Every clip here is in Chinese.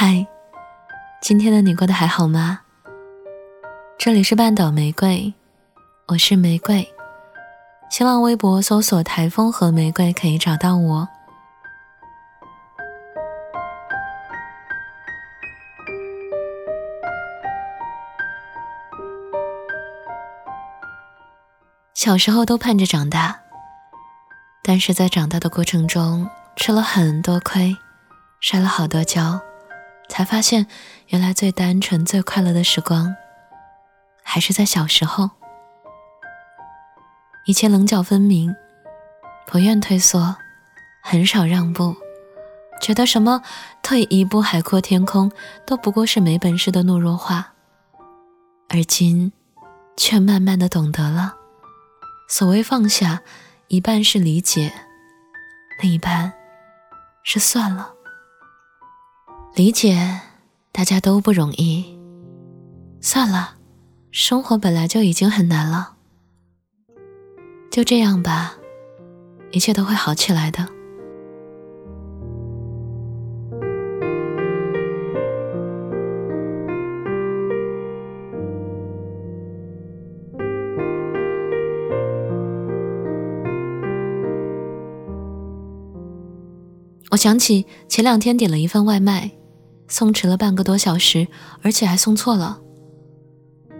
嗨，今天的你过得还好吗？这里是半岛玫瑰，我是玫瑰。新浪微博搜索“台风和玫瑰”可以找到我。小时候都盼着长大，但是在长大的过程中吃了很多亏，摔了好多跤。才发现，原来最单纯、最快乐的时光，还是在小时候。以前棱角分明，不愿退缩，很少让步，觉得什么退一步海阔天空都不过是没本事的懦弱话。而今，却慢慢的懂得了，所谓放下，一半是理解，另一半是算了。理解，大家都不容易。算了，生活本来就已经很难了。就这样吧，一切都会好起来的。我想起前两天点了一份外卖。送迟了半个多小时，而且还送错了。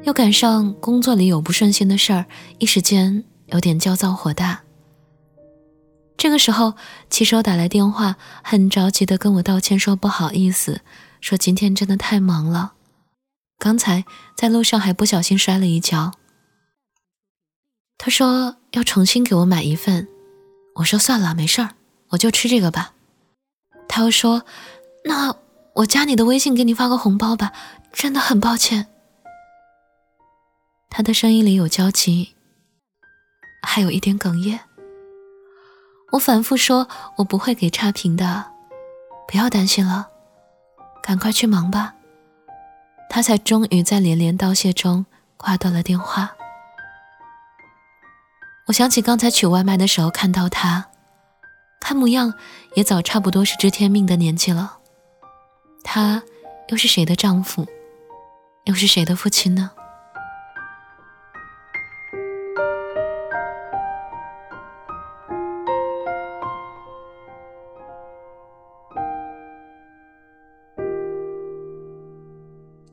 又赶上工作里有不顺心的事儿，一时间有点焦躁火大。这个时候，骑手打来电话，很着急的跟我道歉，说不好意思，说今天真的太忙了，刚才在路上还不小心摔了一跤。他说要重新给我买一份，我说算了，没事儿，我就吃这个吧。他又说那。我加你的微信，给你发个红包吧，真的很抱歉。他的声音里有焦急，还有一点哽咽。我反复说，我不会给差评的，不要担心了，赶快去忙吧。他才终于在连连道谢中挂断了电话。我想起刚才取外卖的时候看到他，看模样也早差不多是知天命的年纪了。他又是谁的丈夫，又是谁的父亲呢？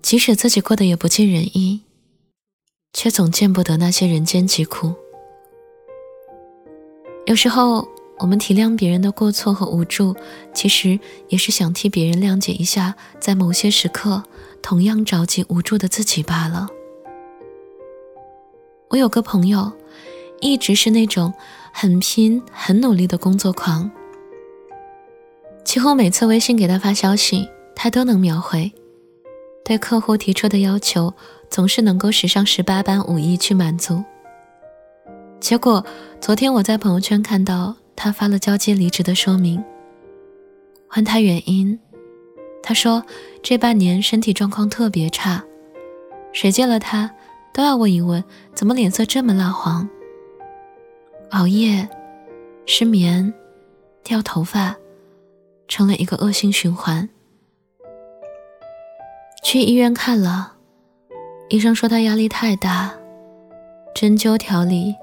即使自己过得也不尽人意，却总见不得那些人间疾苦。有时候。我们体谅别人的过错和无助，其实也是想替别人谅解一下，在某些时刻同样着急无助的自己罢了。我有个朋友，一直是那种很拼、很努力的工作狂，几乎每次微信给他发消息，他都能秒回，对客户提出的要求总是能够使上十八般武艺去满足。结果昨天我在朋友圈看到。他发了交接离职的说明，问他原因，他说这半年身体状况特别差，谁见了他都要问一问，怎么脸色这么蜡黄？熬夜、失眠、掉头发，成了一个恶性循环。去医院看了，医生说他压力太大，针灸调理，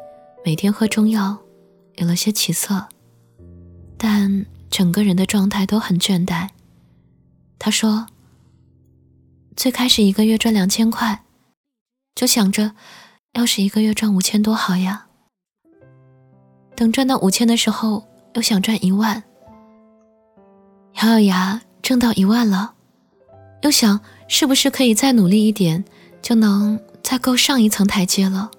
每天喝中药。有了些起色，但整个人的状态都很倦怠。他说：“最开始一个月赚两千块，就想着，要是一个月赚五千多好呀。等赚到五千的时候，又想赚一万。咬咬牙挣到一万了，又想是不是可以再努力一点，就能再够上一层台阶了。”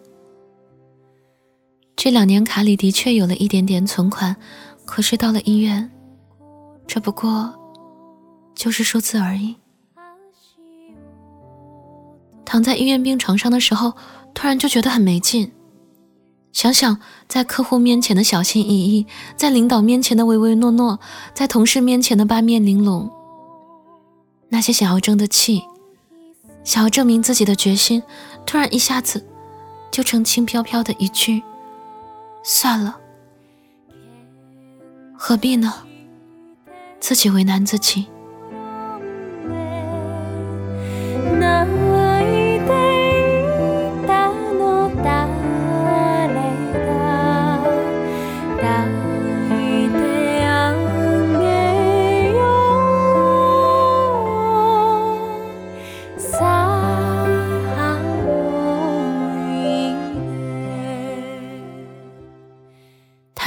这两年卡里的确有了一点点存款，可是到了医院，这不过就是数字而已。躺在医院病床上的时候，突然就觉得很没劲。想想在客户面前的小心翼翼，在领导面前的唯唯诺诺，在同事面前的八面玲珑，那些想要争的气，想要证明自己的决心，突然一下子就成轻飘飘的一句。算了，何必呢？自己为难自己。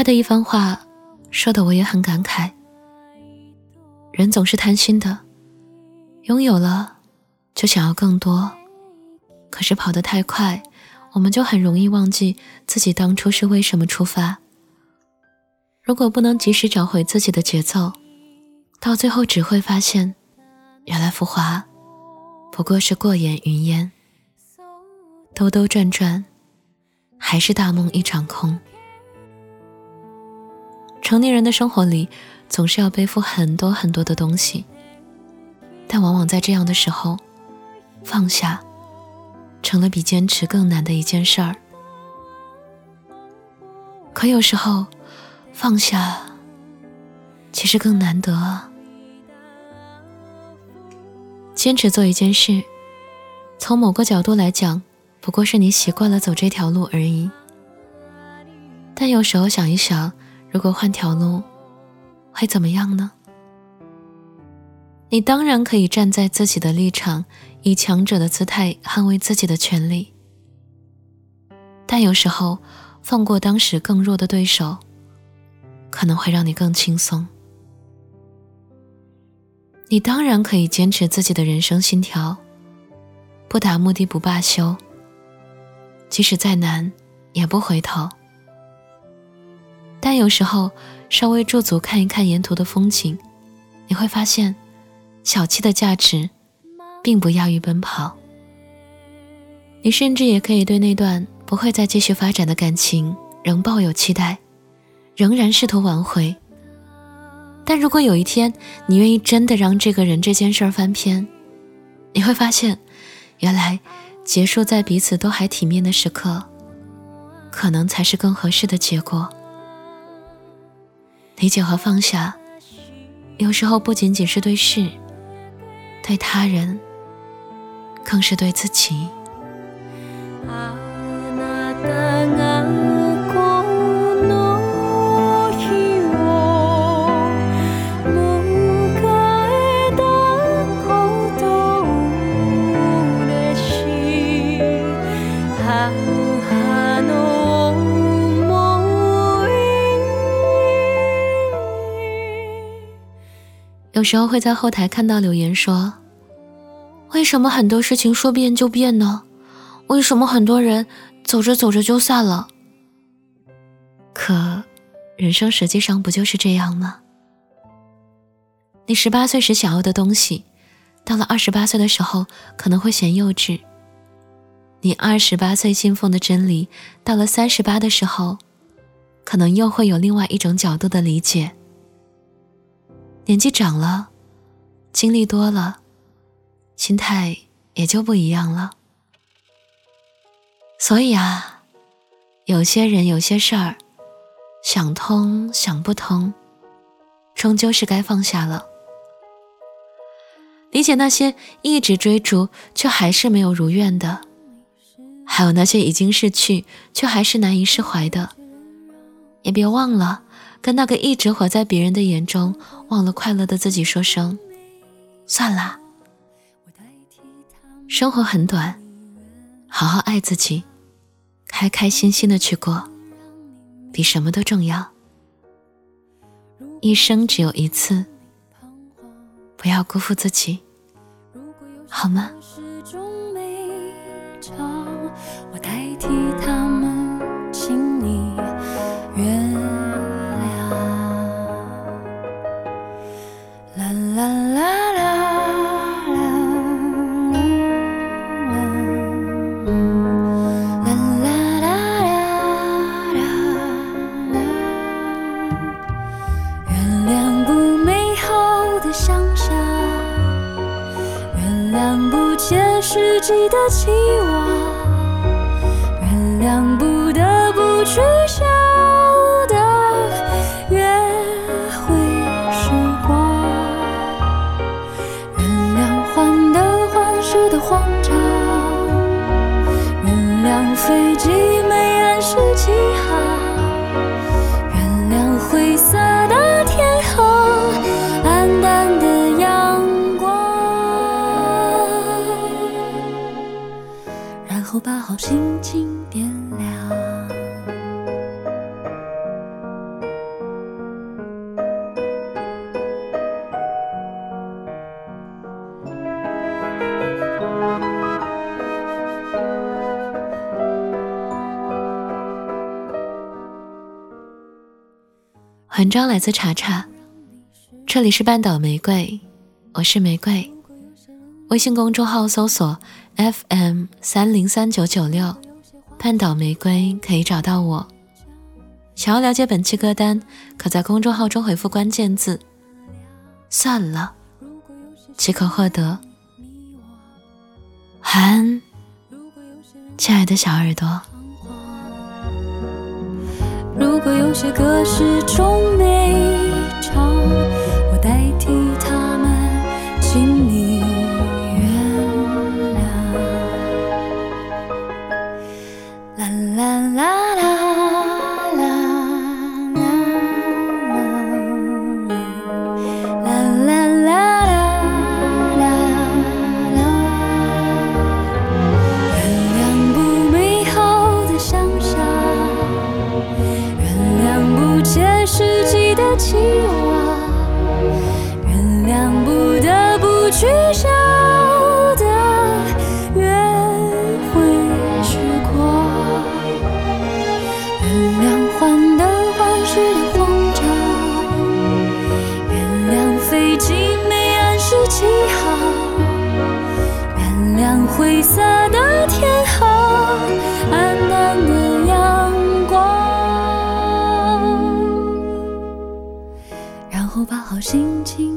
的一番话，说的我也很感慨。人总是贪心的，拥有了就想要更多，可是跑得太快，我们就很容易忘记自己当初是为什么出发。如果不能及时找回自己的节奏，到最后只会发现，原来浮华不过是过眼云烟，兜兜转转，还是大梦一场空。成年人的生活里，总是要背负很多很多的东西，但往往在这样的时候，放下，成了比坚持更难的一件事儿。可有时候，放下，其实更难得。坚持做一件事，从某个角度来讲，不过是你习惯了走这条路而已。但有时候想一想，如果换条路，会怎么样呢？你当然可以站在自己的立场，以强者的姿态捍卫自己的权利。但有时候，放过当时更弱的对手。可能会让你更轻松。你当然可以坚持自己的人生信条，不达目的不罢休，即使再难也不回头。但有时候稍微驻足看一看沿途的风景，你会发现，小气的价值并不亚于奔跑。你甚至也可以对那段不会再继续发展的感情仍抱有期待。仍然试图挽回，但如果有一天你愿意真的让这个人这件事儿翻篇，你会发现，原来结束在彼此都还体面的时刻，可能才是更合适的结果。理解和放下，有时候不仅仅是对事，对他人，更是对自己。有时候会在后台看到留言说：“为什么很多事情说变就变呢？为什么很多人走着走着就散了？”可，人生实际上不就是这样吗？你十八岁时想要的东西，到了二十八岁的时候可能会嫌幼稚；你二十八岁信奉的真理，到了三十八的时候，可能又会有另外一种角度的理解。年纪长了，经历多了，心态也就不一样了。所以啊，有些人有些事儿，想通想不通，终究是该放下了。理解那些一直追逐却还是没有如愿的，还有那些已经逝去却还是难以释怀的，也别忘了。跟那个一直活在别人的眼中，忘了快乐的自己说声算了。生活很短，好好爱自己，开开心心的去过，比什么都重要。一生只有一次，不要辜负自己，好吗？看不见实际的期望，原谅。把好心情点亮。文章来自查查这里是半岛玫瑰我是玫瑰微信公众号搜索 FM 三零三九九六，半岛玫瑰可以找到我。想要了解本期歌单，可在公众号中回复关键字“算了”，即可获得。晚安，亲爱的小耳朵。如果有些歌始终没唱，我代替啦。啦啦啦啦啦啦啦啦啦啦啦啦，原谅不美好的想象。原谅不切实际的期望，原谅不得不去想心情。